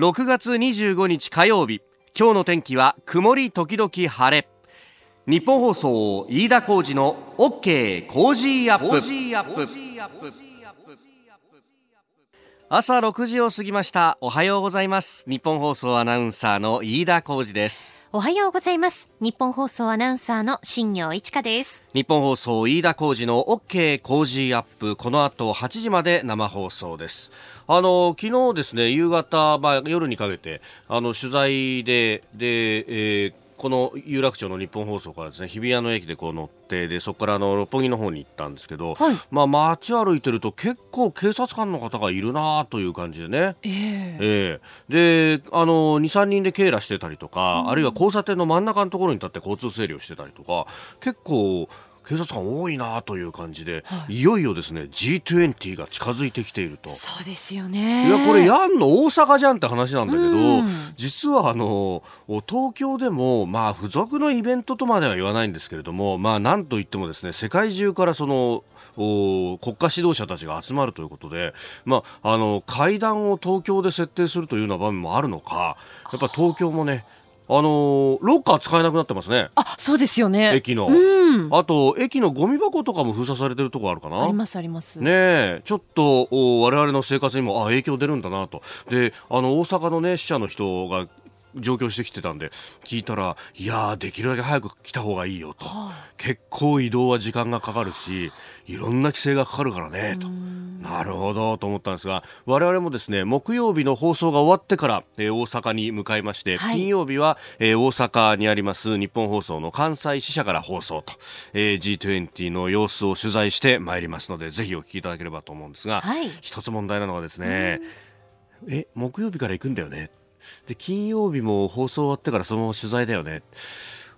6月25日火曜日。今日の天気は曇り時々晴れ。ニッポン放送飯田浩二の OK コージーアップ。朝6時を過ぎました。おはようございます。ニッポン放送アナウンサーの飯田浩二です。おはようございます。ニッポン放送アナウンサーの新行市佳です。ニッポン放送飯田浩二の OK コージーアップ。この後8時まで生放送ですあの昨日ですね夕方、まあ、夜にかけてあの取材でで、えーこの有楽町の日本放送からですね日比谷の駅でこう乗ってでそこからあの六本木の方に行ったんですけど、はい。まあ街歩いてると結構警察官の方がいるなという感じでね。ええ。ええ。であの23人で警らしてたりとか、あるいは交差点の真ん中のところに立って交通整理をしてたりとか結構警察官多いなという感じで、い、よいよですね G20 が近づいてきていると。そうですよね。いやこれやんの大阪じゃんって話なんだけど、うん。実はあの東京でもまあ付属のイベントとまでは言わないんですけれどもまあなんといってもですね世界中からそのお国家指導者たちが集まるということで、まあ、あの会談を東京で設定するというような場面もあるのかやっぱ東京もねあのロッカー使えなくなってますね。あそうですよね。駅の、うん。あと駅のゴミ箱とかも封鎖されてるところあるかな？ありますあります。ねえ、ちょっとお我々の生活にもあ影響出るんだなと。で、あの大阪のね死者の人が上京してきてたんで聞いたらいやーできるだけ早く来た方がいいよと。結構移動は時間がかかるし、いろんな規制がかかるからねと。なるほどと思ったんですが我々もですね木曜日の放送が終わってから、えー大阪に向かいまして、はい。金曜日は、えー大阪にあります日本放送の関西支社から放送と、えー G20 の様子を取材してまいりますのでぜひお聞きいただければと思うんですが、はい。一つ問題なのはですねえ木曜日から行くんだよねで金曜日も放送終わってからそのまま取材だよね。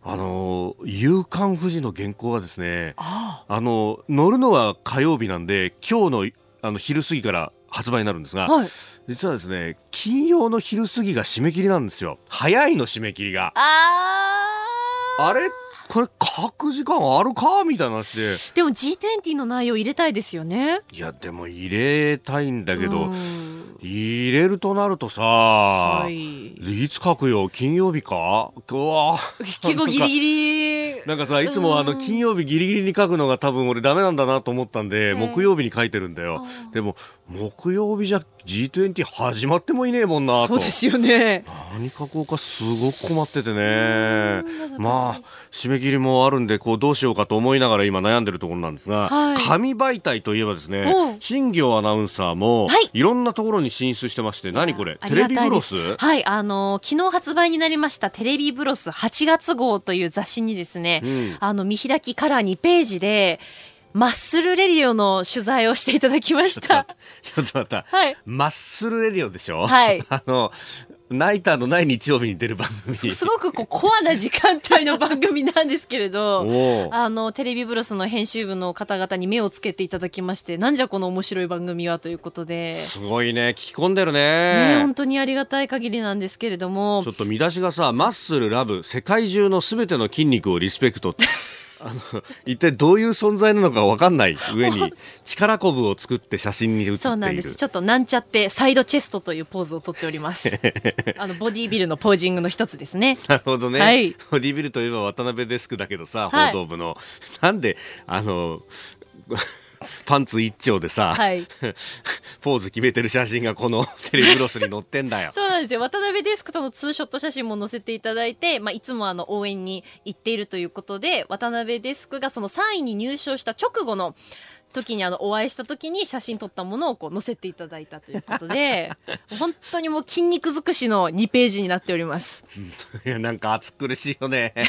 あの「夕刊富士」の原稿はですねああ。の乗るのは火曜日なんで今日のあの昼過ぎから発売になるんですが、はい。実はですね金曜の昼過ぎが締め切りなんですよ。早いの締め切りが。あれこれ書く時間あるかみたいな話で。でも G20 の内容入れたいですよね。いやでも入れたいんだけど、うん。入れるとなるとさ、、はい。いつ書くよ金曜日か？うわ。結構ギリギリ。なんかさいつもあの金曜日ギリギリに書くのが多分俺ダメなんだなと思ったんで、え木曜日に書いてるんだよ。でも木曜日じゃ G20 始まってもいねえもんなと。そうですよね。何書こうかすごく困っててね。まあ締め切りもあるんでこうどうしようかと思いながら今悩んでるところなんですが、はい。紙媒体といえばですねう。ん新業アナウンサーもはい。いろんなところに進出してまして何これ？あテレビブロス？はい、あの昨日発売になりましたテレビブロス8月号という雑誌にですね、うん。あの見開きカラー2ページで、マッスルレディオの取材をしていただきました。ちょっと待った。はいマッスルレディオでしょ？はい あの、ナイターのない日曜日に出る番組。すごくこうコアな時間帯の番組なんですけれど、あの、テレビブロスの編集部の方々に目をつけていただきまして、なんじゃこの面白い番組はということで、すごいね。聞き込んでるね、ね。本当にありがたい限りなんですけれどもちょ、っと見出しがさ、マッスルラブ、世界中のすべての筋肉をリスペクトって。あの、一体どういう存在なのかわかんない上に、力こぶを作って写真に写っている。そうなんです。ちょっとなんちゃってサイドチェストというポーズをとっております。あのボディービルのポージングの一つですね。なるほどね。はいボディビルといえば渡辺デスクだけどさ、はい報道部の。なんで、あの、パンツ一丁でさ、はい。ポーズ決めてる写真がこの テレビブロスに載ってんだよ。そうなんですよ。渡辺デスクとのツーショット写真も載せていただいて、まあ、いつもあの応援に行っているということで、渡辺デスクがその3位に入賞した直後の時にあのお会いした時に写真撮ったものをこう載せていただいたということで、本当にもう筋肉尽くしの2ページになっております。いや、なんか暑苦しいよね。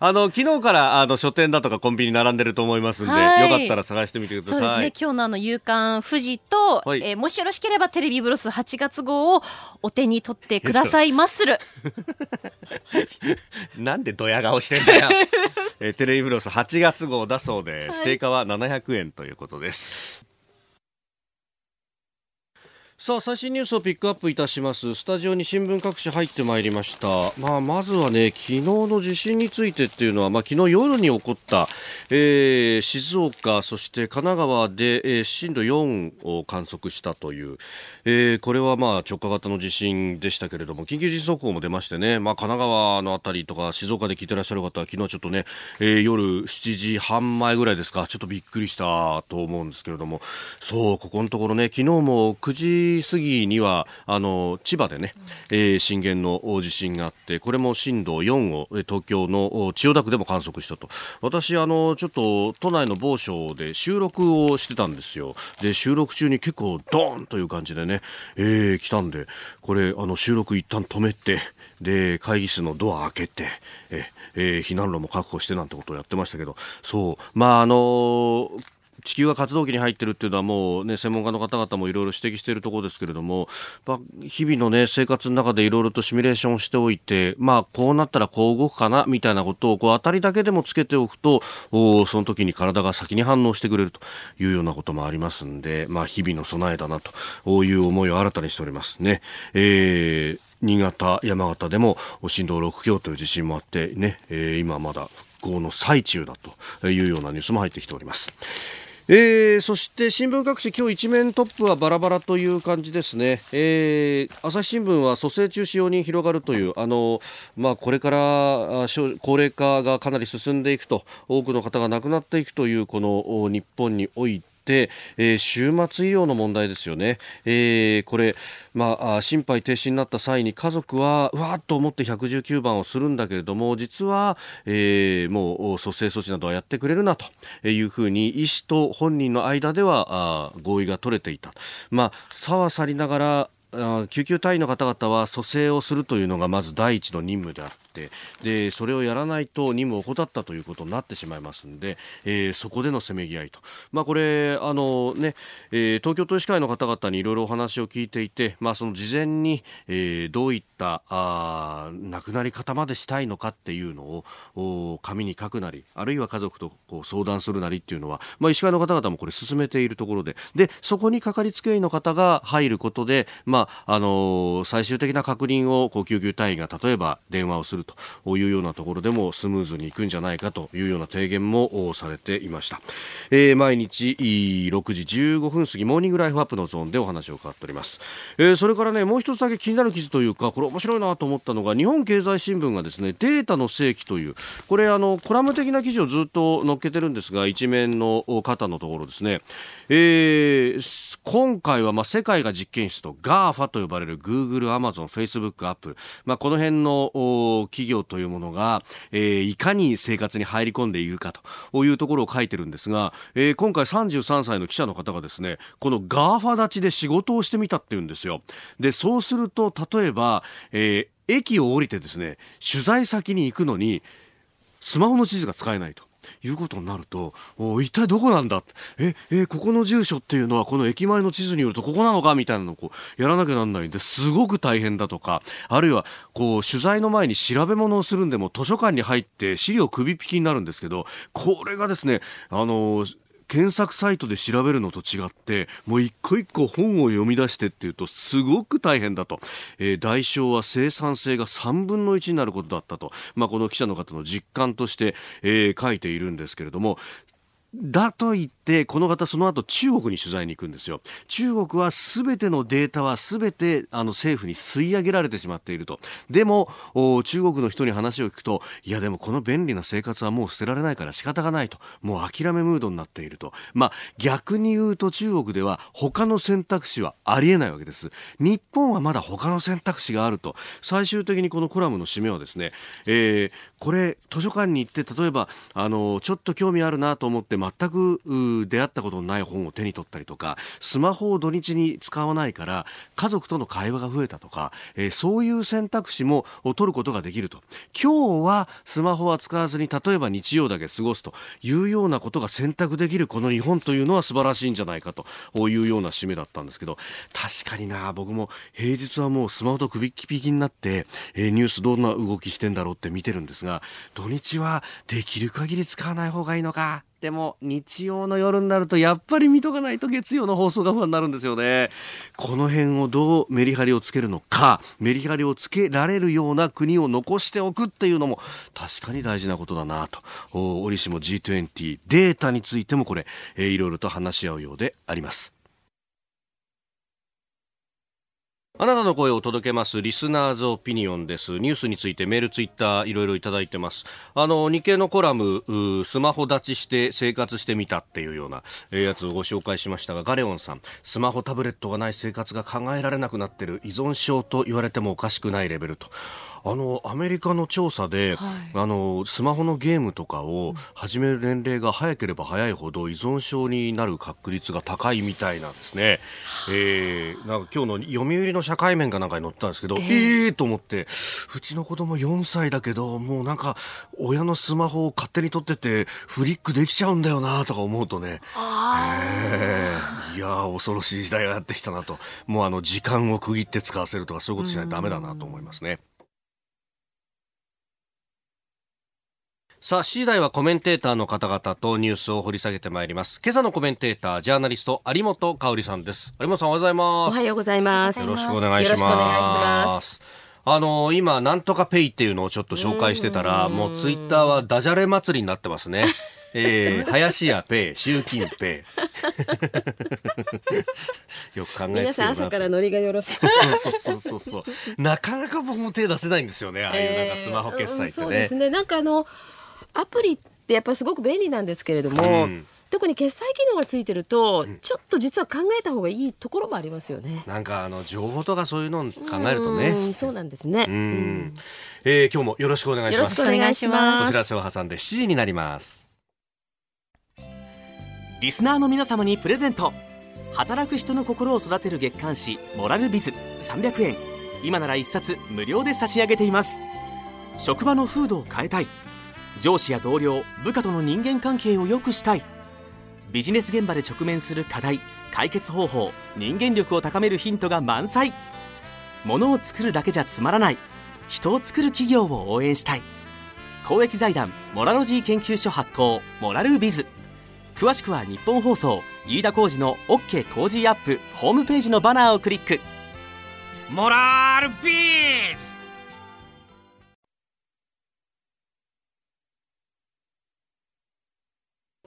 あの、昨日からあの書店だとかコンビニ並んでると思いますんで、はいよかったら探してみてください。そうですね。今日のあの、夕刊富士と、はいえーもしよろしければテレビブロス8月号をお手に取ってくださいまする。なんでドヤ顔してんだよ。えーテレビブロス8月号だそうです。定価は700円ということです。さあ最新ニュースをピックアップいたします。スタジオに新聞各紙入ってまいりました、まあ、まずはね昨日の地震についてっていうのは、まあ、昨日夜に起こった、えー、静岡そして神奈川で、えー、震度4を観測したという、えー、これはまあ直下型の地震でしたけれども緊急地震速報も出ましてね、まあ、神奈川のあたりとか静岡で聞いてらっしゃる方は昨日ちょっとね、え、夜7時半前ぐらいですかちょっとびっくりしたと思うんですけれども。そうここのところね昨日も9時過ぎにはあの千葉でね、えー、震源の地震があってこれも震度4を東京の千代田区でも観測したと。私あのちょっと都内の某所で収録をしてたんですよ。で収録中に結構ドーンという感じでね、えー、来たんでこれあの収録一旦止めてで会議室のドア開けてえ、えー、避難路も確保してなんてことをやってましたけど。そう。まああのー地球が活動期に入っているっていうのはもう、ね、専門家の方々もいろいろ指摘しているところですけれども、ま、日々の、ね、生活の中でいろいろとシミュレーションをしておいて、まあ、こうなったらこう動くかなみたいなことをこう当たりだけでもつけておくとおその時に体が先に反応してくれるというようなこともありますんで、まあ、日々の備えだなという思いを新たにしておりますね。えー新潟、山形でも震度6強という地震もあってね、えー、今まだ復興の最中だというようなニュースも入ってきております。えー、そして新聞各紙今日一面トップはバラバラという感じですね、えー、朝日新聞は蘇生中止用に広がるというあの、まあ、これから高齢化がかなり進んでいくと多くの方が亡くなっていくというこの日本において、えー、終末医療の問題ですよね、えー、これ、まあ、心肺停止になった際に家族はうわっと思って119番をするんだけれども実は、えー、もう蘇生措置などはやってくれるなというふうに医師と本人の間では合意が取れていた、まあ、さはさりながら救急隊員の方々は蘇生をするというのがまず第一の任務であってでそれをやらないと任務を怠ったということになってしまいますので、えー、そこでのせめぎ合いと、まあ、これあの、ねえー、東京都医師会の方々にいろいろお話を聞いていて、まあ、その事前に、えー、どういったあ亡くなり方までしたいのかっていうのを紙に書くなりあるいは家族とこう相談するなりっていうのは、まあ、医師会の方々もこれ進めているところで。でそこにかかりつけ医の方が入ることで、まああの最終的な確認をこう救急隊員が例えば電話をするというようなところでもスムーズにいくんじゃないかというような提言もされていました、えー、毎日6時15分過ぎモーニングライフアップのゾーンでお話を伺っております、えー、それからねもう一つだけ気になる記事というかこれ面白いなと思ったのが日本経済新聞がですねデータの正規というこれあのコラム的な記事をずっと載っけてるんですが一面の肩のところですね、えー、今回はまあ世界が実験室と GAFA と呼ばれる Google、Amazon、Facebook、Apple、まあ、この辺の企業というものが、えー、いかに生活に入り込んでいるかというところを書いてるんですが、えー、今回33歳の記者の方がですねこのガーファ立ちで仕事をしてみたっていうんですよでそうすると例えば、えー、駅を降りてですね取材先に行くのにスマホの地図が使えないと。いうことになると、一体どこなんだえ、え、ここの住所っていうのはこの駅前の地図によるとここなのかみたいなのをこうやらなきゃなんないんですごく大変だとか、あるいはこう取材の前に調べ物をするんでも図書館に入って資料首引きになるんですけど、これがですね、あの検索サイトで調べるのと違ってもう一個一個本を読み出してっていうとすごく大変だと、えー、代償は生産性が3分の1になることだったと、まあ、この記者の方の実感として、えー、書いているんですけれどもだと言って、この方その後中国に取材に行くんですよ。中国は全てのデータは全てあの政府に吸い上げられてしまっていると。でも、中国の人に話を聞くと、いやでもこの便利な生活はもう捨てられないから仕方がないと。もう諦めムードになっていると。まあ逆に言うと中国では他の選択肢はありえないわけです。日本はまだ他の選択肢があると。最終的にこのコラムの締めはですね、えー、これ図書館に行って例えば、あの、ちょっと興味あるなと思って全く出会ったことのない本を手に取ったりとかスマホを土日に使わないから家族との会話が増えたとか、えー、そういう選択肢も取ることができると。今日はスマホは使わずに例えば日曜だけ過ごすというようなことが選択できるこの日本というのは素晴らしいんじゃないかというような締めだったんですけど確かにな僕も平日はもうスマホと首っきぴきになって、えー、ニュースどんな動きしてんだろうって見てるんですが土日はできる限り使わない方がいいのか。でも日曜の夜になるとやっぱり見とかないと月曜の放送が不安になるんですよね。この辺をどうメリハリをつけるのかメリハリをつけられるような国を残しておくっていうのも確かに大事なことだなと。折しも G20 データについてもこれ、いろいろと話し合うようであります。あなたの声を届けますリスナーズオピニオンです。ニュースについてメール、ツイッターいろいろいただいてます。あの、日経のコラム、スマホ立ちして生活してみたっていうような、やつをご紹介しましたが、ガレオンさん、スマホタブレットがない生活が考えられなくなってる依存症と言われてもおかしくないレベルと。あのアメリカの調査で、はい、あのスマホのゲームとかを始める年齢が早ければ早いほど依存症になる確率が高いみたいなんですね。えー、なんか今日の読売の社会面かなんかに載ったんですけど、えー、えー、と思ってうちの子供4歳だけどもうなんか親のスマホを勝手に取っててフリックできちゃうんだよなとか思うとね、えー、いや恐ろしい時代がやってきたなと。もうあの時間を区切って使わせるとかそういうことしないとダメだなと思いますね。さあ、次第はコメンテーターの方々とニュースを掘り下げてまいります。今朝のコメンテーター、ジャーナリスト、有本香里さんです。有本さん、おはようございます。おはようございます。よろしくお願いします。あの今、なんとかペイっていうのをちょっと紹介してたら、もうツイッターはダジャレ祭りになってますね。えー、林家ペイ、習近平。よく考えて皆さん朝からノリがよろしい。そうそうそうそうなかなか僕も手出せないんですよね。ああいうなんかスマホ決済ってね。そうですね。なんかあの、アプリってやっぱりすごく便利なんですけれども、うん、特に決済機能がついてると、ちょっと実は考えた方がいいところもありますよね。なんかあの情報とかそういうのを考えるとね。そうなんですね。うん、えー、今日もよろしくお願いします。よろしくお願いします。お知らせを挟んで7時になります。リスナーの皆様にプレゼント。働く人の心を育てる月刊誌モラルビズ300円。今なら一冊無料で差し上げています。職場の風土を変えたい。上司や同僚部下との人間関係を良くしたい。ビジネス現場で直面する課題解決方法人間力を高めるヒントが満載。ものを作るだけじゃつまらない。人を作る企業を応援したい。公益財団モラロジー研究所発行モラルビズ。詳しくは日本放送飯田浩司の OK コージーアップホームページのバナーをクリック。モラルビズ！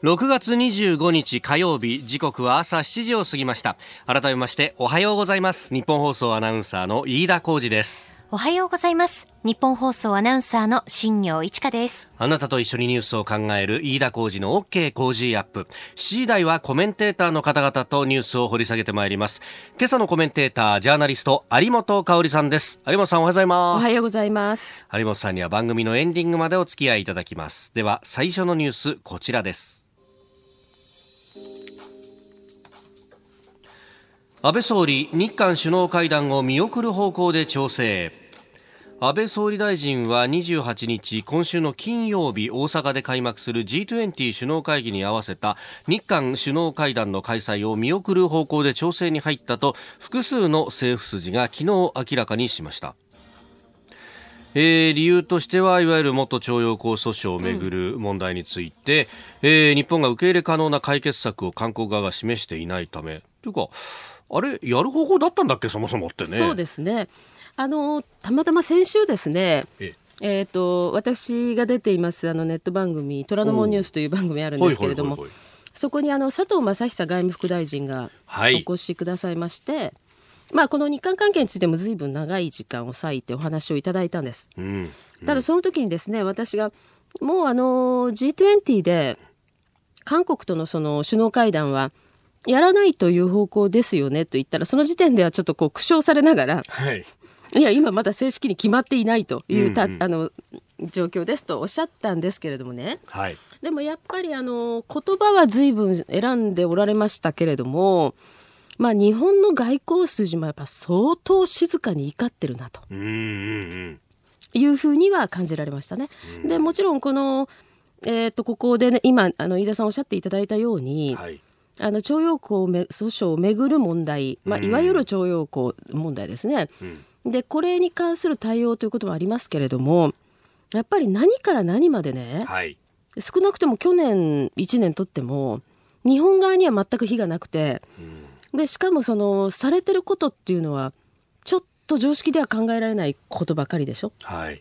6月25日火曜日時刻は朝7時を過ぎました。改めましておはようございます。日本放送アナウンサーの飯田浩二です。おはようございます。日本放送アナウンサーの新業一華です。あなたと一緒にニュースを考える飯田浩二の OK 工事アップ。7時台はコメンテーターの方々とニュースを掘り下げてまいります。今朝のコメンテータージャーナリスト有本香里さんです。有本さんおはようございます。おはようございます。有本さんには番組のエンディングまでお付き合いいただきます。では最初のニュースこちらです安倍総理日韓首脳会談を見送る方向で調整。安倍総理大臣は28日今週の金曜日大阪で開幕する G20 首脳会議に合わせた日韓首脳会談の開催を見送る方向で調整に入ったと複数の政府筋が昨日明らかにしました。えー、理由としてはいわゆる元徴用工訴訟をめぐる問題について、うん、えー、日本が受け入れ可能な解決策を韓国側が示していないため。というかあれやる方向だったんだっけそもそもってね。そうですね。あのたまたま先週ですねえーと、私が出ていますあのネット番組「虎ノ門ニュース」という番組あるんですけれどもそこにあの佐藤正久外務副大臣がお越しくださいまして、はい、まあ、この日韓関係についてもずいぶん長い時間を割いてお話をいただいたんです。うんうん、ただその時にですね私がもうあの G20 で韓国とのその首脳会談はやらないという方向ですよねと言ったらその時点ではちょっとこう苦笑されながら、はい、いや今まだ正式に決まっていないというた、うんうん、あの状況ですとおっしゃったんですけれどもね、はい、でもやっぱりあの言葉は随分選んでおられましたけれども、まあ、日本の外交筋もやっぱ相当静かに怒ってるなと。うんうんうん。いうふうには感じられましたね。でもちろんこの、えー、とここで、ね、今あの飯田さんおっしゃっていただいたように、はいあの徴用工訴訟をめぐる問題、まあ、いわゆる徴用工問題ですね、うん、でこれに関する対応ということもありますけれどもやっぱり何から何までね、はい、少なくとも去年1年とっても日本側には全く非がなくて、でしかもそのされてることっていうのはちょっと常識では考えられないことばかりでしょ。はい、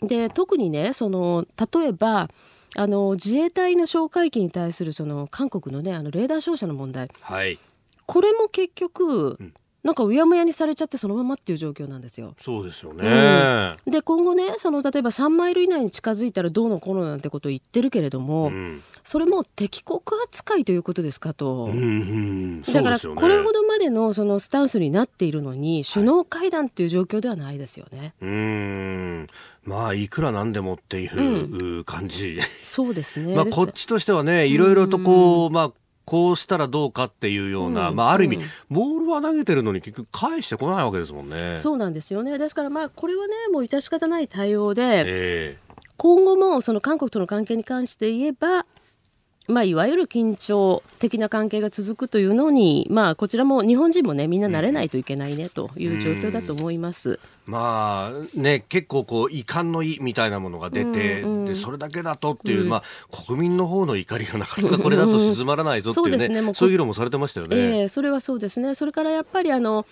で特にねその例えばあの自衛隊の哨戒機に対するその韓国のねあのレーダー照射の問題、はい、これも結局、うんなんかうやむやにされちゃってそのままっていう状況なんですよ。そうですよね、うん、で今後ねその例えば3マイル以内に近づいたらどうのこうのなんてことを言ってるけれども、うん、それも敵国扱いということですかと。うんうんだからこれほどまでのそのスタンスになっているのに首脳会談っていう状況ではないですよね。はい、うん。まあいくらなんでもっていう感じ、そうですね。まあこっちとしてはねいろいろとこう、まあこうしたらどうかっていうような、うん、まあ、ある意味、うん、ボールは投げてるのに結局返してこないわけですもんね。そうなんですよね。ですから、まあ、これはね、もう致し方ない対応で、えー、今後もその韓国との関係に関して言えば、まあ、いわゆる緊張的な関係が続くというのに、まあ、こちらも日本人もねみんな慣れないといけないねという状況だと思います。まあね、結構こう遺憾の意みたいなものが出て、うんうん、でそれだけだとっていう、うん、まあ、国民の方の怒りがなかなかこれだと静まらないぞっていうねそうねそういう議論もされてましたよね。えー、それはそうですねそれからやっぱりあの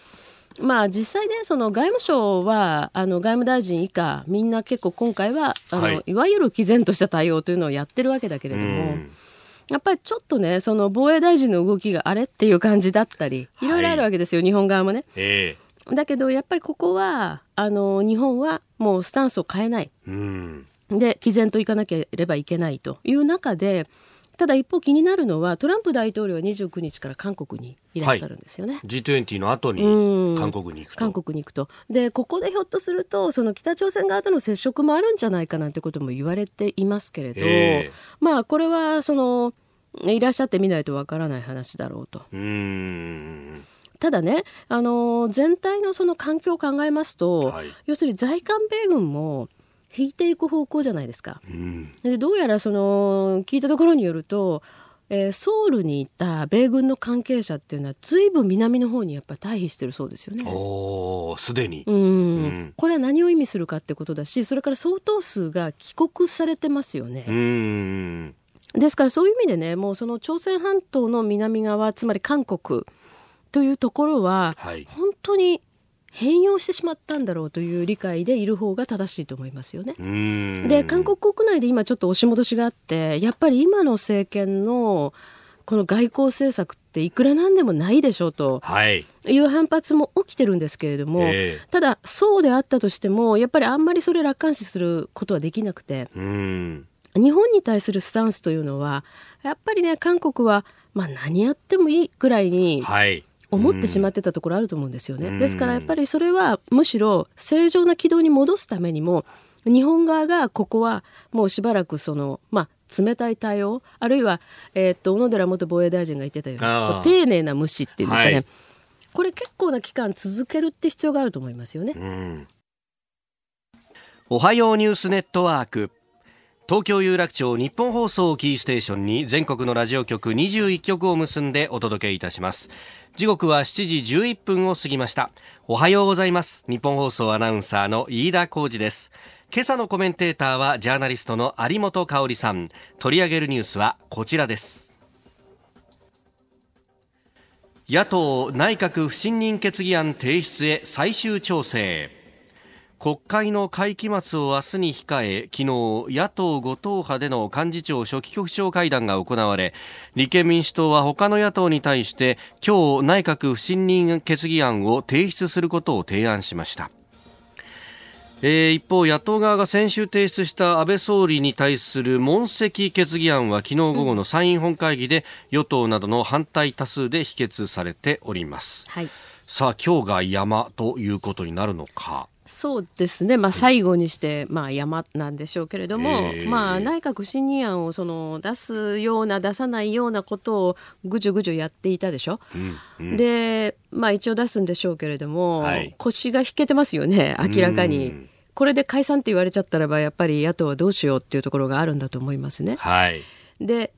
まあ、実際ね、その外務省はあの外務大臣以下、みんな結構今回はあの、はい、いわゆる毅然とした対応というのをやってるわけだけれども。うんやっぱりちょっとね、その防衛大臣の動きがあれっていう感じだったり、いろいろあるわけですよ、はい、日本側もね。えー、だけど、やっぱりここは、あの、日本はもうスタンスを変えない。うん、で、毅然といかなければいけないという中で、ただ一方気になるのはトランプ大統領は29日から韓国にいらっしゃるんですよね。はい、G20 の後に韓国に行くと。韓国に行くと。でここでひょっとするとその北朝鮮側との接触もあるんじゃないかなんてことも言われていますけれど、えー、まあこれはそのいらっしゃってみないとわからない話だろうと。うただね、あの全体のその環境を考えますと、はい、要するに在韓米軍も引いていく方向じゃないですか。でどうやらその聞いたところによると、えー、ソウルにいた米軍の関係者っていうのはずいぶん南の方にやっぱ退避してるそうですよね。おすでにうん、これは何を意味するかってことだしそれから相当数が帰国されてますよね。うんですからそういう意味でねもうその朝鮮半島の南側つまり韓国というところは、はい、本当に変容してしまったんだろうという理解でいる方が正しいと思いますよね。で韓国国内で今ちょっと押し戻しがあってやっぱり今の政権のこの外交政策っていくらなんでもないでしょうと。い。う反発も起きてるんですけれども、えー、ただそうであったとしてもやっぱりあんまりそれ楽観視することはできなくて。日本に対するスタンスというのはやっぱりね韓国は、まあ、何やってもいいくらいに、思ってしまってたところあると思うんですよね。ですからやっぱりそれはむしろ正常な軌道に戻すためにも日本側がここはもうしばらくその、まあ、冷たい対応あるいは、えー、っと小野寺元防衛大臣が言ってたように丁寧な無視っていうんですかね、はい、これ結構な期間続けるって必要があると思いますよね。おはようニュースネットワーク。東京有楽町日本放送キーステーションに全国のラジオ局21局を結んでお届けいたします時刻は7時11分を過ぎました。おはようございます。日本放送アナウンサーの飯田浩二です。今朝のコメンテーターはジャーナリストの有本香里さん。取り上げるニュースはこちらです。野党内閣不信任決議案提出へ最終調整。国会の会期末を明日に控え昨日野党5党派での幹事長初期局長会談が行われ立憲民主党は他の野党に対して今日内閣不信任決議案を提出することを提案しましたえー、一方、野党側が先週提出した安倍総理に対する問責決議案は昨日午後の参院本会議で与党などの反対多数で否決されております。はい、さあ、今日が山ということになるのか。そうですね、まあ、最後にして、まあ、山なんでしょうけれども、えー、まあ、内閣不信任案をその出すような出さないようなことをぐじゅぐじゅやっていたでしょ、うんうん、で、まあ、一応出すんでしょうけれども、はい、腰が引けてますよね明らかに。これで解散って言われちゃったらばやっぱり野党はどうしようっていうところがあるんだと思いますね。はい、で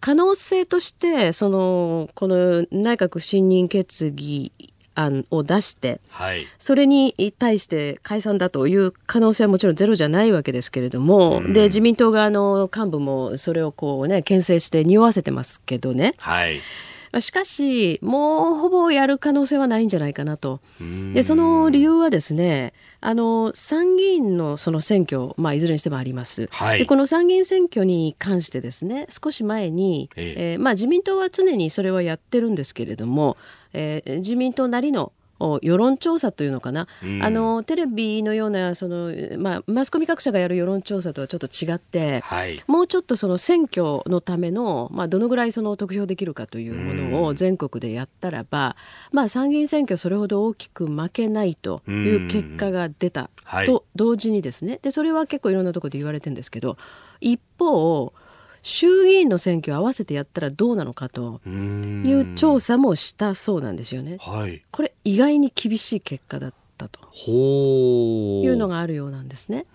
可能性としてそのこの内閣不信任決議案を出して、はい。それに対して解散だという可能性はもちろんゼロじゃないわけですけれども、で自民党側の幹部もそれをこうね牽制して匂わせてますけどね。はい。しかしもうほぼやる可能性はないんじゃないかなと。でその理由はですねあの参議院のその選挙、まあ、いずれにしてもあります、はい。でこの参議院選挙に関してですね少し前に、え。えーまあ、自民党は常にそれはやってるんですけれども、えー自民党なりのお世論調査というのかな、あのテレビのようなその、まあ、マスコミ各社がやる世論調査とはちょっと違って、はい。もうちょっとその選挙のための、まあ、どのぐらいその得票できるかというものを全国でやったらば、まあ、参議院選挙それほど大きく負けないという結果が出たはい。と同時にですね。でそれは結構いろんなところで言われてるんですけど一方衆議院の選挙を合わせてやったらどうなのかという調査もしたそうなんですよね。はい。これ意外に厳しい結果だったと。いうのがあるようなんですね。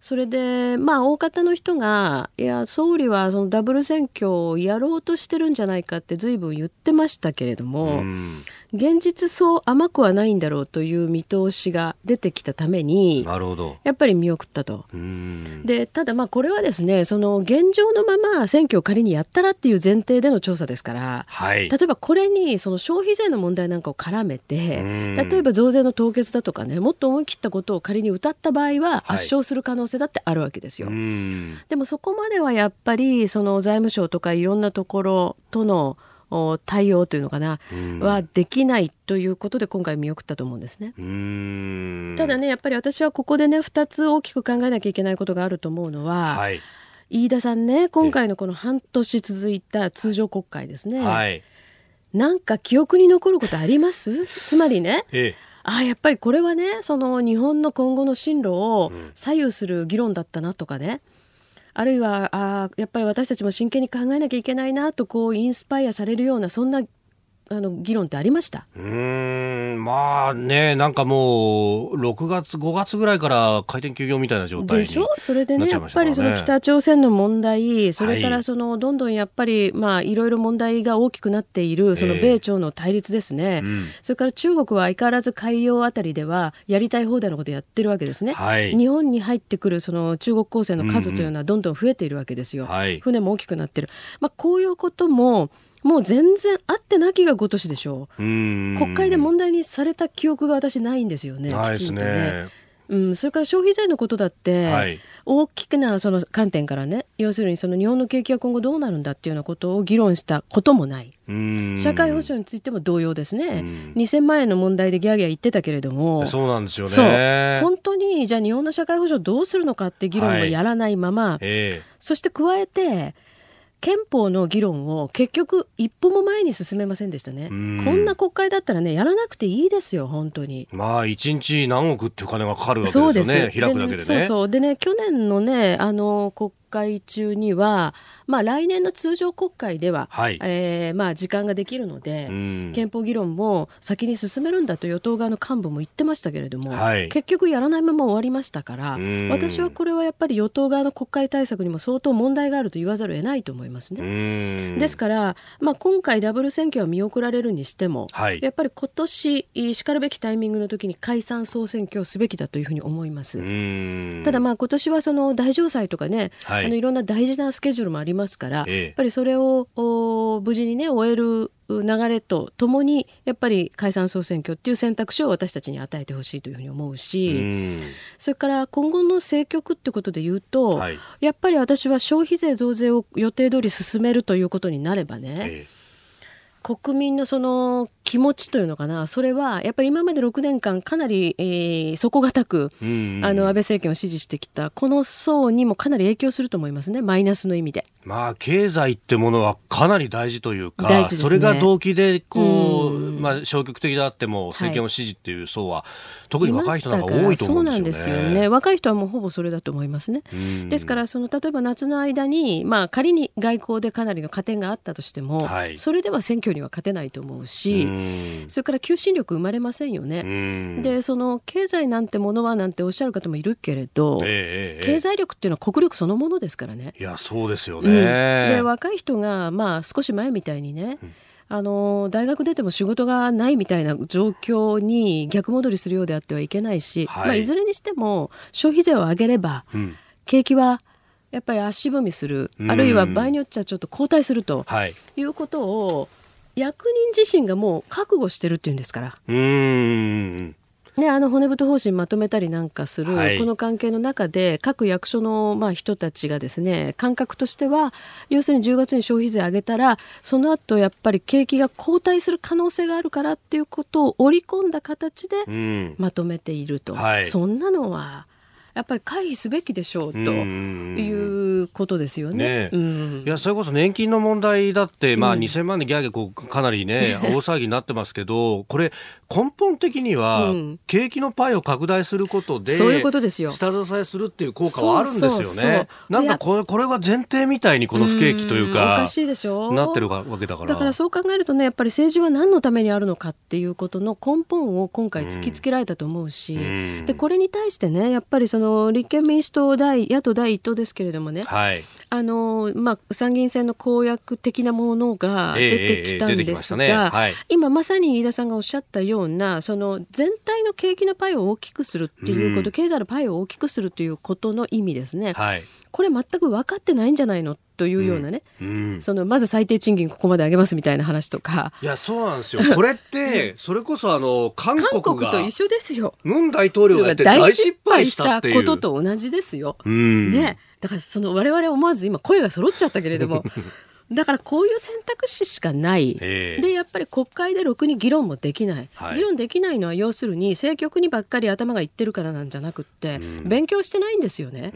それでまあ大方の人がいや総理はそのダブル選挙をやろうとしてるんじゃないかって随分言ってましたけれども、うん現実そう甘くはないんだろうという見通しが出てきたためになるほど。やっぱり見送ったと。でただまあこれはですねその現状のまま選挙を仮にやったらっていう前提での調査ですから、はい。例えばこれにその消費税の問題なんかを絡めてうん例えば増税の凍結だとかねもっと思い切ったことを仮に歌った場合ははい圧勝する可能性だってあるわけですよ。うーん。でもそこまではやっぱりその財務省とかいろんなところとのお対応というのかな、はできないということで今回見送ったと思うんですね。ただねやっぱり私はここでね2つ大きく考えなきゃいけないことがあると思うのは、はい。飯田さんね今回のこの半年続いた通常国会ですね、はい。なんか記憶に残ることあります？つまりねええ。ああやっぱりこれはねその日本の今後の進路を左右する議論だったなとかね、あるいはああやっぱり私たちも真剣に考えなきゃいけないなとこうインスパイアされるようなそんなあの議論ってありました？うーん、まあね、なんかもう、6月、5月ぐらいから開店休業みたいな状態にでしょ？それでなっね。やっぱりその北朝鮮の問題それかはいらそのどんどんやっぱりまあいろいろ問題が大きくなっているそのええ米朝の対立ですね、うん。それから中国は相変わらず海洋あたりではやりたい放題のことやってるわけですね、はい。日本に入ってくるその中国公船の数というのはどんどん増えているわけですよ、はい船も大きくなってる、まあ、こういうことももう全然あってなきがごとしでしょう。国会で問題にされた記憶が私ないんですよね、きちんとね。ね。うん、それから消費税のことだって、はい大きなその観点からね要するにその日本の景気は今後どうなるんだっていうようなことを議論したこともない。社会保障についても同様ですね、ん2000万円の問題でギャーギャー言ってたけれどもそうなんですよね。本当にじゃあ日本の社会保障どうするのかって議論もやらないまま、えそして加えて憲法の議論を結局一歩も前に進めませんでしたねこんんな国会だったらねやらなくていいですよ本当にえ。まあ、1日何億っていう金がかかるわけですよね。開くだけでね。そうそうでね去年のねあの国会中には、まあ、来年の通常国会では、はい。えーまあ、時間ができるので、うん。憲法議論も先に進めるんだと与党側の幹部も言ってましたけれども、はい。結局やらないまま終わりましたからん。私はこれはやっぱり与党側の国会対策にも相当問題があると言わざるを得ないと思いますね。ですから、まあ、今回ダブル選挙は見送られるにしても、はい。やっぱり今年しかるべきタイミングの時に解散総選挙をすべきだというふうに思います。ただまあ今年はその大城祭とかね、はいい、あのいろんな大事なスケジュールもありますから、ええ。やっぱりそれをお無事にね終える流れとともにやっぱり解散総選挙っていう選択肢を私たちに与えてほしいというふうに思ううし、ーん。それから今後の政局ってことで言うと、はい。やっぱり私は消費税増税を予定通り進めるということになればね、え国民のその気持ちというのかな。それはやっぱり今まで6年間かなり、えー底堅く、えうん。あの安倍政権を支持してきたこの層にもかなり影響すると思いますね。マイナスの意味で。まあ、経済ってものはかなり大事というか、ね。それが動機で、こう、うん。まあ、消極的であっても、政権を支持っていう層は、特に若い人なんか多いと思うんから。そうなんでよね。ですすよね。若い人はもうほぼそれだと思いますね。うん。ですからその例えば夏の間に、まあ、仮に外交でかなりの加点があったとしても、はい。それでは選挙には勝てないと思うし、うん。それから求心力生まれませんよね。うん。でその経済なんてものはなんておっしゃる方もいるけれど、ええええ経済力っていうのは国力そのものですからね。いや、そうですようん。ね。で若い人が、まあ、少し前みたいにね、あの大学出ても仕事がないみたいな状況に逆戻りするようであってはいけないし、はい。まあ、いずれにしても消費税を上げれば、うん、景気はやっぱり足踏みする、あるいは場合によっちゃちょっと後退するということを、役人自身がもう覚悟してるっていうんですから。うん。ね、あの骨太方針まとめたりなんかする、はい、この関係の中で各役所のまあ人たちがですね感覚としては要するに10月に消費税上げたらその後やっぱり景気が後退する可能性があるからっていうことを織り込んだ形でまとめていると、うんはい、そんなのはやっぱり回避すべきでしょうということですよね。ねうん、いやそれこそ年金の問題だって、まあ、2000万でギャーギャーこうかなりね、大騒ぎになってますけど、これ、根本的には、景気のパイを拡大することで、そういうことですよ。下支えするっていう効果はあるんですよね。そうそうなんかこれこれが前提みたいに、この不景気というか、おかしいでしょ？なってるわけだから。だからそう考えるとね、やっぱり政治は何のためにあるのかっていうことの根本を今回突きつけられたと思うし、でこれに対してね、やっぱりその立憲民主党第野党第一党ですけれどもね、はい、あのまあ、参議院選の公約的なものが出てきたんですが、えーえーね。はい、今まさに飯田さんがおっしゃったようなその全体の景気のパイを大きくするっていうこと、うん、経済のパイを大きくするということの意味ですね。はい。これ全く分かってないんじゃないのというようなね、うん。うん、そのまず最低賃金ここまで上げますみたいな話とか。いやそうなんですよ。これって それこそあの韓国と一緒ですよ。ムン大統領が大失敗したことと同じですよ、うん、ね。だからその我々思わず今声が揃っちゃったけれども だからこういう選択肢しかない、でやっぱり国会でろくに議論もできない、はい、議論できないのは要するに政局にばっかり頭がいってるからなんじゃなくって、勉強してないんですよね、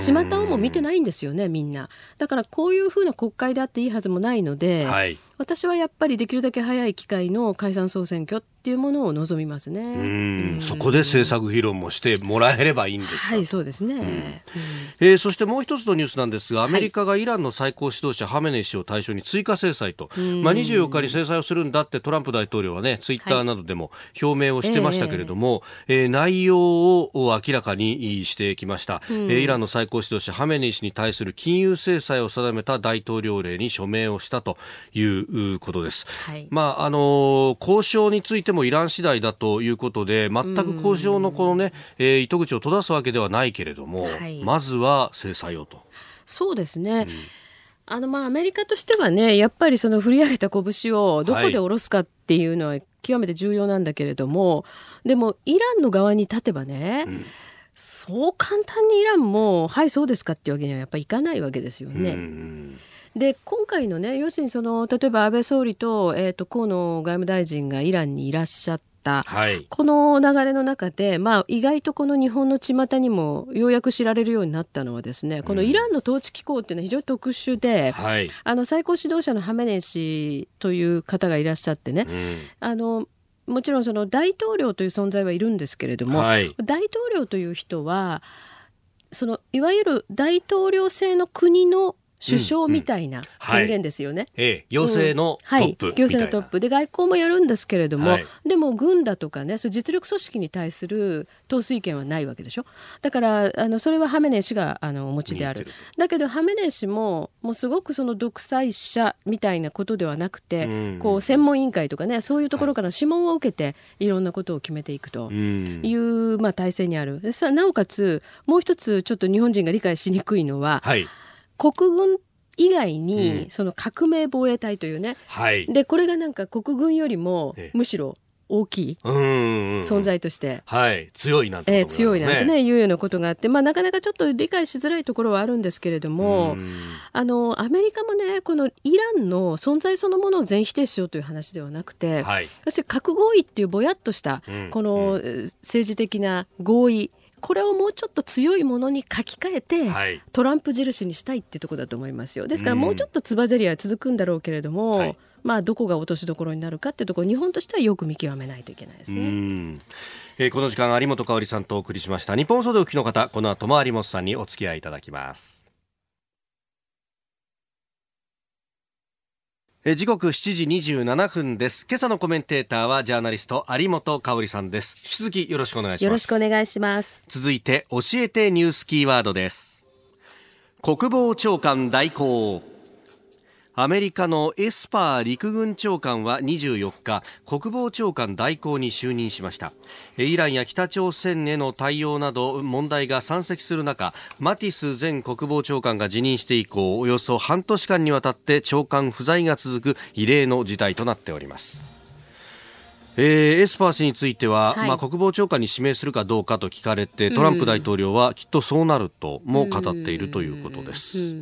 巷をも見てないんですよね、みんな。だからこういうふうな国会であっていいはずもないので、はい、私はやっぱりできるだけ早い機会の解散総選挙っていうものを望みますね。そこで政策議論もしてもらえればいいんですはいそうですね、うん、えー、そしてもう一つのニュースなんですがアメリカがイランの最高指導者ハメネイ師を対象に追加制裁と、まあ、24日に制裁をするんだってトランプ大統領はねツイッターなどでも表明をしてましたけれども、はい、えー、内容を明らかにしてきました、えー、イランの最高指導者ハメネイ師に対する金融制裁を定めた大統領令に署名をしたということです。はい、まああの交渉についてもイラン次第だということで全く交渉のこのね、えー、糸口を閉ざすわけではないけれども、はい、まずは制裁をと。そうですね、うん。あのまあアメリカとしてはねやっぱりその振り上げた拳をどこで下ろすかっていうのは極めて重要なんだけれども、はい、でもイランの側に立てばね、うん、そう簡単にイランもはいそうですかっていうわけにはやっぱりいかないわけですよね。うんで今回のね要するにその例えば安倍総理と,、えーと、河野外務大臣がイランにいらっしゃった、はい、この流れの中で、まあ、意外とこの日本の巷にもようやく知られるようになったのはですねこのイランの統治機構っていうのは非常に特殊で、はい、あの最高指導者のハメネイ師という方がいらっしゃってね、うん、あのもちろんその大統領という存在はいるんですけれども、はい、大統領という人はそのいわゆる大統領制の国の首相みたいな権限ですよね。行政のトップ、うん、はい、行政のトップ。で外交もやるんですけれども、はい、でも軍だとかねそう実力組織に対する統帥権はないわけでしょ。だからあのそれはハメネイ師があのお持ちである。だけどハメネイ師ももうすごくその独裁者みたいなことではなくて、うん、こう専門委員会とかねそういうところから諮問を受けていろんなことを決めていくという、まあ、体制にある。さなおかつもう一つちょっと日本人が理解しにくいのは、はい国軍以外に、その革命防衛隊というね、はい、でこれがなんか国軍よりもむしろ大きい存在として、はい、強いなんて、ね、えー、強いなんてねいうようなことがあって、まあ、なかなかちょっと理解しづらいところはあるんですけれどもあのアメリカもねこのイランの存在そのものを全否定しようという話ではなくて、はい、核合意っていうぼやっとした、この政治的な合意これをもうちょっと強いものに書き換えて、はい、トランプ印にしたいっていうところだと思いますよ。ですからもうちょっとつばぜりは続くんだろうけれども、はい、まあどこが落としどころになるかっていうところ日本としてはよく見極めないといけないですね。えー、この時間有本香里さんとお送りしました。日本総動機の方この後も有本さんにお付き合いいただきますえ時刻7時27分です。今朝のコメンテーターはジャーナリスト有本香里さんです。引き続きよろしくお願いします。よろしくお願いします。続いて教えてニュースキーワードです。国防長官代行アメリカのエスパー陸軍長官は24日国防長官代行に就任しました。イランや北朝鮮への対応など問題が山積する中マティス前国防長官が辞任して以降およそ半年間にわたって長官不在が続く異例の事態となっております。えー、エスパー氏については、はい、まあ、国防長官に指名するかどうかと聞かれてトランプ大統領はきっとそうなるとも語っているということです。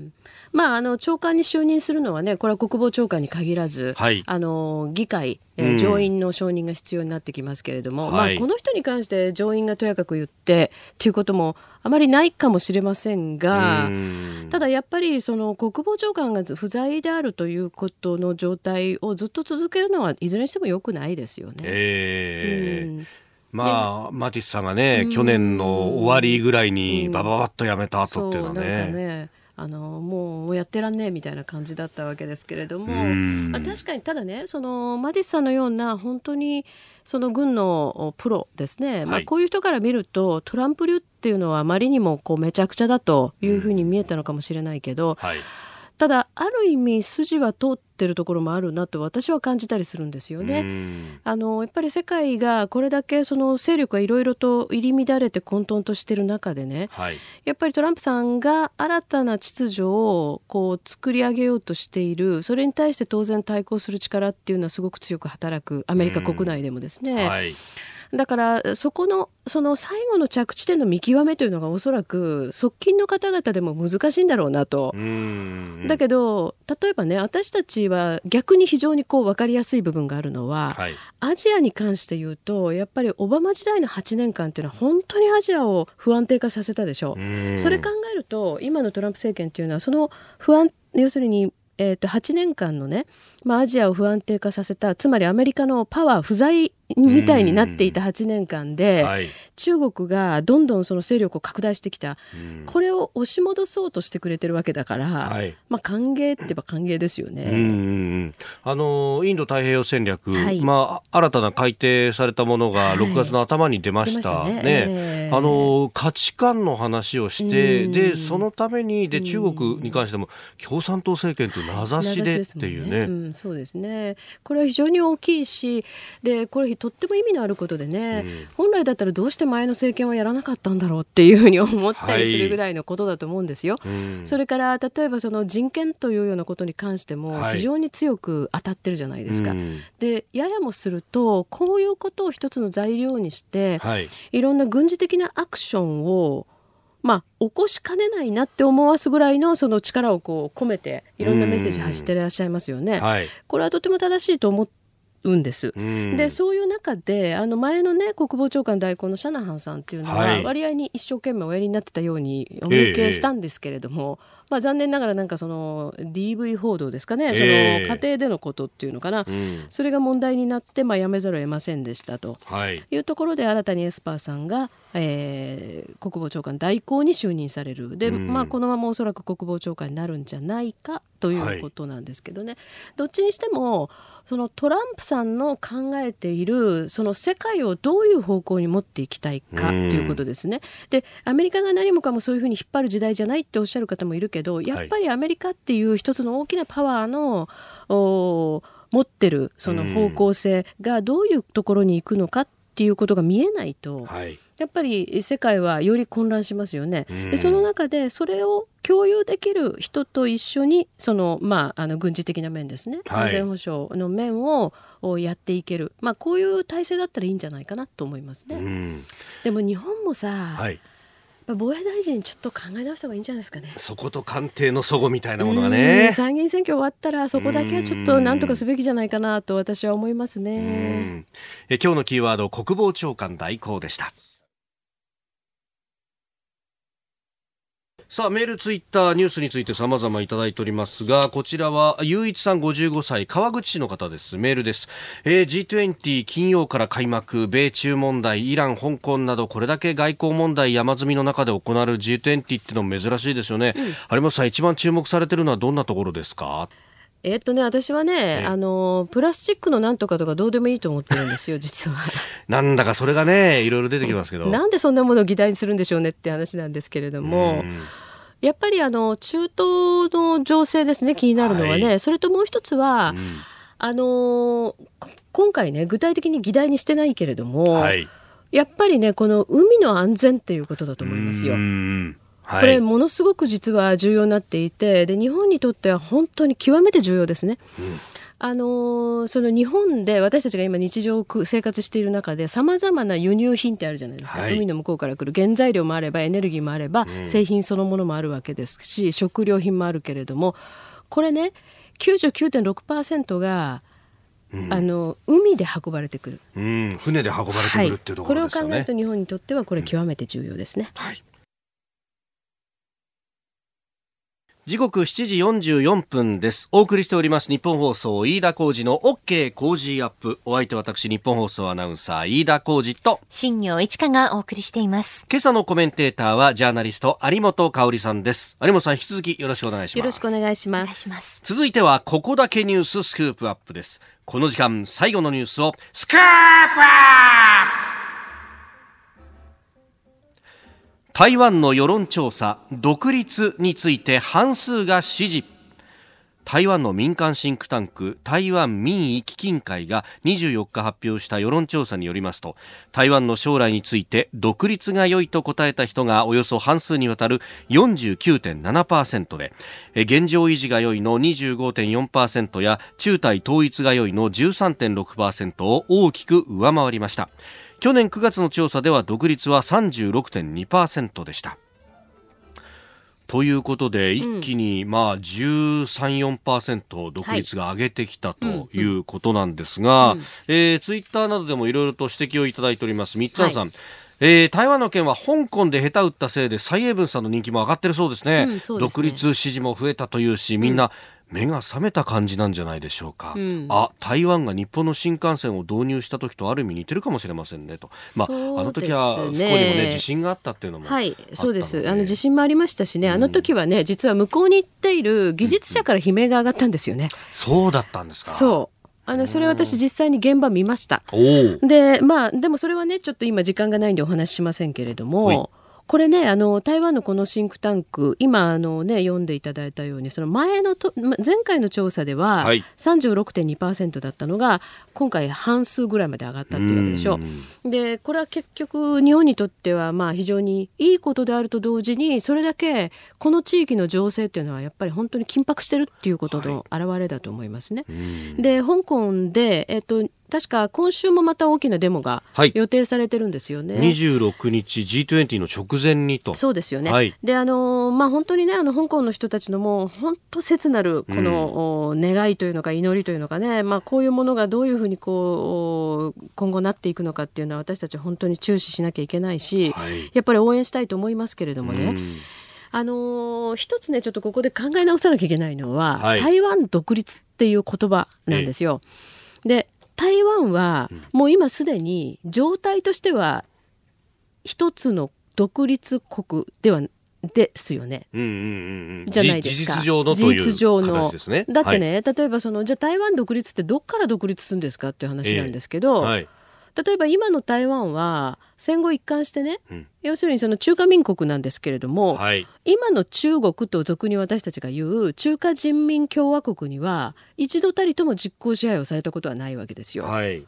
うんうんまあ、あの長官に就任するのはね、これは国防長官に限らず、はい、あの議会、えー、上院の承認が必要になってきますけれども、うん、まあ、この人に関して上院がとやかく言ってということもあまりないかもしれませんが、ただやっぱりその国防長官が不在であるということの状態をずっと続けるのはいずれにしてもよくないですよね。えー、うん。まあ、マティスさんがね、去年の終わりぐらいにばばばっとやめた後っていうのはね。あのもうやってらんねえみたいな感じだったわけですけれども、確かにただねそのマディスさんのような本当にその軍のプロですね、はい、まあ、こういう人から見るとトランプ流っていうのはあまりにもこうめちゃくちゃだというふうに見えたのかもしれないけど、はいただある意味筋は通ってるところもあるなと私は感じたりするんですよね。あのやっぱり世界がこれだけその勢力がいろいろと入り乱れて混沌としてる中でね、はい、やっぱりトランプさんが新たな秩序をこう作り上げようとしているそれに対して当然対抗する力っていうのはすごく強く働く。アメリカ国内でもですね。はいだからそこのその最後の着地点の見極めというのがおそらく側近の方々でも難しいんだろうなと。だけど例えばね私たちは逆に非常にこう分かりやすい部分があるのは、はい、アジアに関して言うとやっぱりオバマ時代の8年間っていうのは本当にアジアを不安定化させたでしょう。それ考えると今のトランプ政権っていうのはその不安要するにえー、と8年間のね、まあ、アジアを不安定化させたつまりアメリカのパワー不在みたいになっていた8年間で、はい、中国がどんどんその勢力を拡大してきた、これを押し戻そうとしてくれてるわけだから、はい、まあ、歓迎って言えば歓迎ですよね。あのインド太平洋戦略、はい、まあ、新たな改定されたものが6月の頭に出ました。ね、ね。えー、あの価値観の話をして、でそのためにで中国に関しても共産党政権という名指しでっていうね。そうですね。これは非常に大きいしでこれとっても意味のあることでね、うん、本来だったらどうして前の政権はやらなかったんだろうっていうふうに思ったりするぐらいのことだと思うんですよ。はい、それから例えばその人権というようなことに関しても非常に強く当たってるじゃないですか。はい、でややもするとこういうことを一つの材料にして、はい、いろんな軍事的なアクションをまあ、起こしかねないなって思わすぐらいのその力をこう込めていろんなメッセージ発してらっしゃいますよね。はい、これはとても正しいと思うんです。でそういう中であの前のね国防長官代行のシャナハンさんっていうのは割合に一生懸命おやりになってたようにお見受けしたんですけれども、えまあ、残念ながらなんかその DV 報道ですかね、その家庭でのことっていうのかな、うん、それが問題になって、まあ、辞めざるを得ませんでしたと、はい、いうところで新たにエスパーさんが、えー、国防長官代行に就任される。で、うん、まあ、このままおそらく国防長官になるんじゃないかということなんですけどね、はい、どっちにしてもそのトランプさんの考えているその世界をどういう方向に持っていきたいかということですね。でアメリカが何もかもそういうふうに引っ張る時代じゃないっておっしゃる方もいるけどやっぱりアメリカっていう一つの大きなパワーの、持ってるその方向性がどういうところに行くのかっていうことが見えないと、はい、やっぱり世界はより混乱しますよね。でその中でそれを共有できる人と一緒にその、まあ、あの軍事的な面ですね、安全保障の面をやっていける、まあ、こういう体制だったらいいんじゃないかなと思いますね。でも日本もさ、はい防衛大臣ちょっと考え直した方がいいんじゃないですかね。そこと官邸の齟齬みたいなものがね。参議院選挙終わったらそこだけはちょっと何とかすべきじゃないかなと私は思いますね。え今日のキーワード国防長官代行でしたさあ、メール、ツイッター、ニュースについて様々いただいておりますが、こちらは、ゆういちさん55歳、川口市の方です。メールです。えー、G20 金曜から開幕、米中問題、イラン、香港など、これだけ外交問題山積みの中で行われる G20 ってのも珍しいですよね。うん、有本さん、一番注目されてるのはどんなところですか？えっとね、私はね、あの、プラスチックのなんとかとかどうでもいいと思ってるんですよ、実は。なんだかそれがね、いろいろ出てきますけど。なんでそんなものを議題にするんでしょうねって話なんですけれども、やっぱりあの中東の情勢ですね気になるのはね、はい、それともう一つは、うん、あの今回ね具体的に議題にしてないけれども、はい、やっぱりねこの海の安全っていうことだと思いますよ。はい、これものすごく実は重要になっていてで日本にとっては本当に極めて重要ですね。うん。あのその日本で私たちが今日常生活している中でさまざまな輸入品ってあるじゃないですか、はい、海の向こうから来る原材料もあればエネルギーもあれば、うん、製品そのものもあるわけですし食料品もあるけれどもこれね99.6%がうん、あの海で運ばれてくる、うん、船で運ばれてくるっていうところですよね、はい、これを考えると日本にとってはこれ極めて重要ですね、うん、はい時刻7時44分です。お送りしております日本放送飯田浩二の OK 工事アップ。お相手私日本放送アナウンサー飯田浩二と新業一華がお送りしています。今朝のコメンテーターはジャーナリスト有本香里さんです。有本さん引き続きよろしくお願いします。よろしくお願いします。ます続いてはここだけニューススクープアップです。この時間最後のニュースをスクープアップ台湾の世論調査独立について半数が支持。台湾の民間シンクタンク台湾民意基金会が24日発表した世論調査によりますと台湾の将来について独立が良いと答えた人がおよそ半数にわたる49.7%で現状維持が良いの25.4%や中台統一が良いの13.6%を大きく上回りました。去年9月の調査では独立は36.2%でした。ということで、一気に、まあ、13、4%独立が上げてきたとい。うことなんですが、えツイッターなどでもいろいろと指摘をいただいております。三つさん。はいえー、台湾の件は香港で下手打ったせいで蔡英文さんの人気も上がってるそうですね。うんすね、独立支持も増えたというしみんな目が覚めた感じなんじゃないでしょうか、うん、あ台湾が日本の新幹線を導入した時とある意味似てるかもしれませんねと、まあ、あの時はそこにもね地震があったっていうのもはいそうです。あの地震もありましたしねあの時はね実は向こうに行っている技術者から悲鳴が上がったんですよね、うん、そうだったんですか。そう。あのそれ私実際に現場見ました。でまあでもそれはねちょっと今時間がないんでお話ししませんけれどもこれねあの台湾のこのシンクタンク今あの、ね、読んでいただいたようにその前のと前回の調査では36.2%だったのが今回半数ぐらいまで上がったっていうわけでしょ。でこれは結局日本にとってはまあ非常にいいことであると同時にそれだけこの地域の情勢っていうのはやっぱり本当に緊迫してるっていうことの表れだと思いますね。はい、で香港で、えっと確か今週もまた大きなデモが予定されてるんですよね。はい、26日 G20 の直前にと。そうですよね。はい、であのまあ本当にねあの香港の人たちのもう本当切なるこの、うん、願いというのか祈りというのかねまあこういうものがどういうふうにこう今後なっていくのかっていうのは私たち本当に注視しなきゃいけないし、はい、やっぱり応援したいと思いますけれどもね。うんあのー、一つねちょっとここで考え直さなきゃいけないのは、はい、台湾独立っていう言葉なんですよ。で台湾はもう今すでに状態としては一つの独立国ではですよね。うんうんうん、じゃないですか。事実上のという形ですね。だってね、はい、例えばそのじゃあ台湾独立ってどっから独立するんですかっていう話なんですけど、えーはい例えば今の台湾は戦後一貫してね、うん、要するにその中華民国なんですけれども、はい、今の中国と俗に私たちが言う中華人民共和国には一度たりとも実効支配をされたことはないわけですよ。はい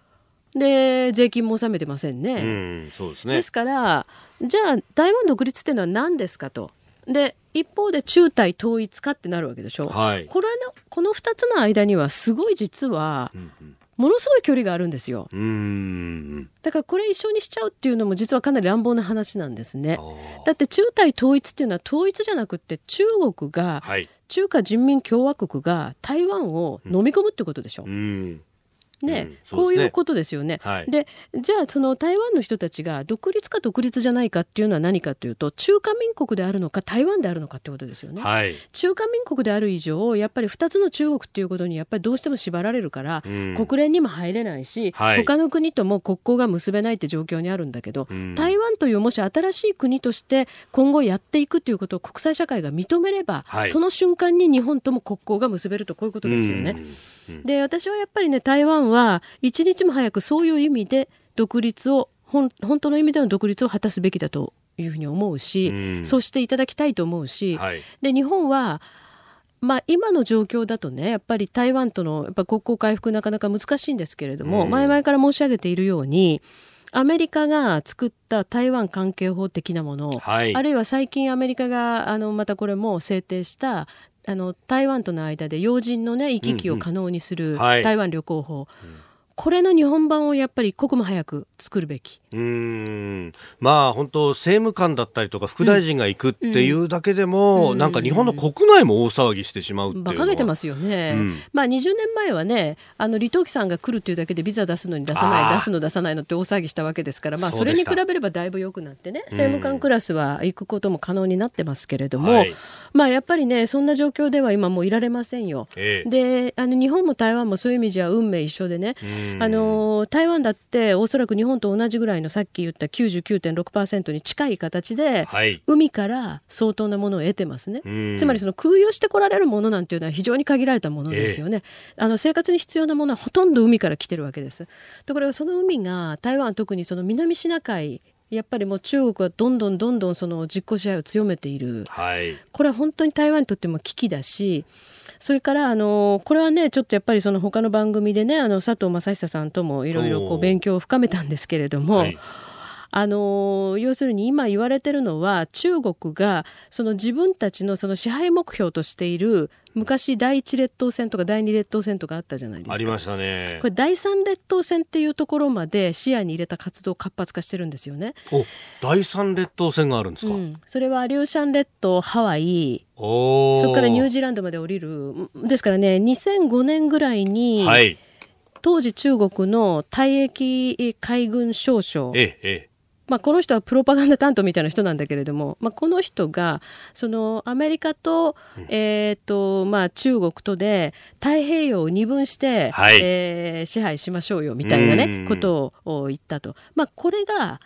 で税金も納めてませんね。うん、そうですねですからじゃあ台湾独立っていうのは何ですかと。で一方で中台統一かってなるわけでしょ。はい、これのこの2つの間にはすごい実は、ものすごい距離があるんですよ。だからこれ一緒にしちゃうっていうのも実はかなり乱暴な話なんですね。だって中台統一っていうのは統一じゃなくて中国が、はい、中華人民共和国が台湾を飲み込むってことでしょ。うんね、うん、こういうことですよね。はい、でじゃあその台湾の人たちが独立か独立じゃないかっていうのは何かというと中華民国であるのか台湾であるのかってことですよね。はい、中華民国である以上やっぱり2つの中国っていうことにやっぱりどうしても縛られるから、うん、国連にも入れないし、はい、他の国とも国交が結べないって状況にあるんだけど、うん、台湾というもし新しい国として今後やっていくということを国際社会が認めれば、はい、その瞬間に日本とも国交が結べるとこういうことですよね。で私はやっぱりね台湾は一日も早くそういう意味で独立を本当の意味での独立を果たすべきだというふうに思うし、うん。そうしていただきたいと思うし、はい。で日本はまあ、今の状況だとねやっぱり台湾とのやっぱ国交回復なかなか難しいんですけれども、うん。前々から申し上げているようにアメリカが作った台湾関係法的なもの、はい。あるいは最近アメリカがあのまたこれも制定したあの台湾との間で要人の、ね、行き来を可能にするはい。台湾旅行法、これの日本版をやっぱり一刻も早く作るべき。うーん。まあ本当政務官だったりとか副大臣が行くっていうだけでも、うん。なんか日本の国内も大騒ぎしてしまうっていう馬鹿げてますよね、うん。まあ、20年前はねあの李登輝さんが来るというだけでビザ出すのに出さない出すの出さないのって大騒ぎしたわけですから、まあ、そうれに比べればだいぶ良くなってね政務官クラスは行くことも可能になってますけれども、はいまあ、やっぱりねそんな状況では今もういられませんよ。ええであの日本も台湾もそういう意味じゃ運命一緒でねうんあの台湾だっておそらく日本と同じぐらいのさっき言った99.6%に近い形で、はい海から相当なものを得てますねうん。つまりその空輸してこられるものなんていうのは非常に限られたものですよね。あの生活に必要なものはほとんど海から来てるわけです。ところがその海が台湾特にその南シナ海やっぱりもう中国はどんどんどんどんその実効支配を強めている。はい。これは本当に台湾にとっても危機だしそれからあのこれはねちょっとやっぱりその他の番組でねあの佐藤正久さんともいろいろ勉強を深めたんですけれども、はいあの要するに今言われてるのは中国がその自分たちのその支配目標としている昔第一列島線とか第二列島線とかあったじゃないですか。ありましたね。これ第三列島線っていうところまで視野に入れた活動を活発化してるんですよね。お第三列島線があるんですか、うん、それはリューシャン列島ハワイ。そこからニュージーランドまで降りる。ですからね2005年ぐらいに、はい。当時中国の退役海軍少将えええまあ、この人はプロパガンダ担当みたいな人なんだけれども、まあ、この人がそのアメリカと,、えーとまあ、中国とで太平洋を二分して、はい。えー支配しましょうよみたいな、うんね、ことを言ったと。まあ、これが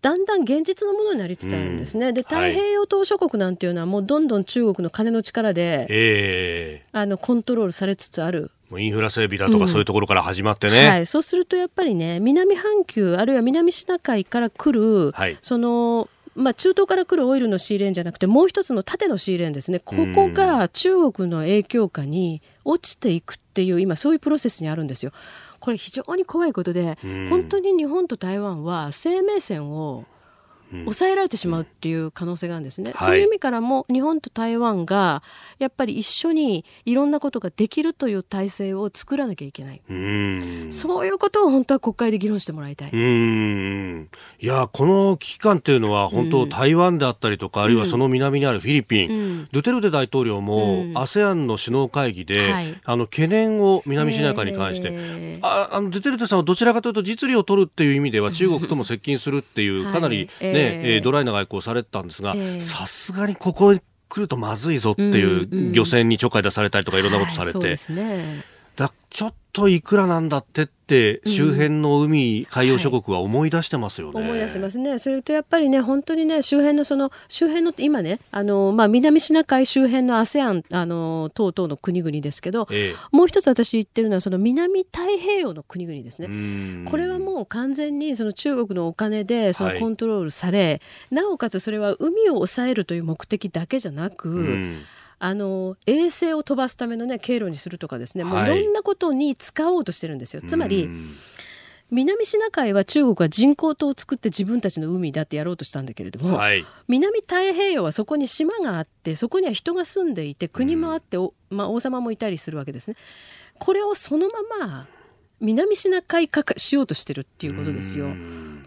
だんだん現実のものになりつつあるんですね。で太はい。平洋島諸国なんていうのはもうどんどん中国の金の力でええ。あのコントロールされつつあるインフラ整備だとかそういうところから始まってね、はい、そうするとやっぱりね南半球あるいは南シナ海から来る、はい。そのまあ、中東から来るオイルのシーレーンじゃなくてもう一つの縦のシーレーンですね。ここが中国の影響下に落ちていくっていう今そういうプロセスにあるんですよ。これ非常に怖いことでん。本当に日本と台湾は生命線を抑えられてしまうっていう可能性があるんですね、はい。そういう意味からも日本と台湾がやっぱり一緒にいろんなことができるという体制を作らなきゃいけない。うーん。そういうことを本当は国会で議論してもらいたい。うーん。いやこの危機感っていうのは本当、台湾であったりとかあるいはその南にあるフィリピン、うん。ドゥテルテ大統領も、うん。ASEAN の首脳会議で、はい。あの懸念を南シナ海に関して、えー。ああのドゥテルテさんはどちらかというと実利を取るっていう意味では中国とも接近するっていうはい。かなり、ねえーえードライな外交をされてたんですがえーさすがにここに来るとまずいぞっていう、うんうん。漁船にちょっかい出されたりとかいろんなことされて、はいそうですね。だちょっといくらなんだってって周辺の海、海洋諸国は思い出してますよね。思い出してますね。それとやっぱりね、本当にね、周辺のその、周辺の、今ね、あの、まあ、南シナ海周辺の ASEAN、あの、等々の国々ですけど、えもう一つ私言ってるのは、その南太平洋の国々ですえ、うね。これはもう完全にその中国のお金でそのはいコントロールされ、なおかつそれは海を抑えるという目的だけじゃなく、うんあの衛星を飛ばすための、ね、経路にするとかですね、もうはいいろんなことに使おうとしてるんですよ。つまり、うん南シナ海は中国は人工島を作って自分たちの海だってやろうとしたんだけれども、はい、南太平洋はそこに島があってそこには人が住んでいて国もあって、おまあ、王様もいたりするわけですね。これをそのまま南シナ海化しようとしてるっていうことですよ。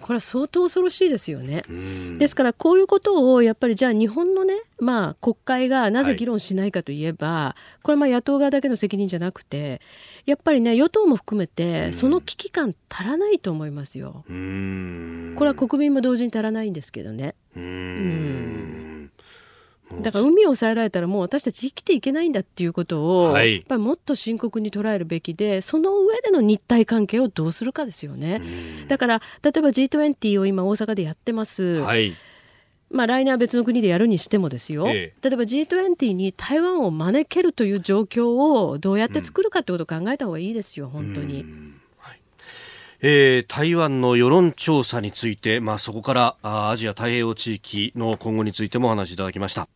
これは相当恐ろしいですよね。うんですからこういうことをやっぱりじゃあ日本のね、まあ、国会がなぜ議論しないかといえば、これはまあ野党側だけの責任じゃなくてやっぱりね与党も含めてその危機感足らないと思いますよ。これは国民も同時に足らないんですけどね。うーんだから海を抑えられたらもう私たち生きていけないんだっていうことを、はいやっぱりもっと深刻に捉えるべきでその上での日体関係をどうするかですよね。だから例えば G20 を今大阪でやってます。はいまあ、来年は別の国でやるにしてもですよ、え例えば G20 に台湾を招けるという状況をどうやって作るかってことを考えた方がいいですよ、本当に。えー、台湾の世論調査について、まあ、そこからアジア太平洋地域の今後についてもお話しいただきました。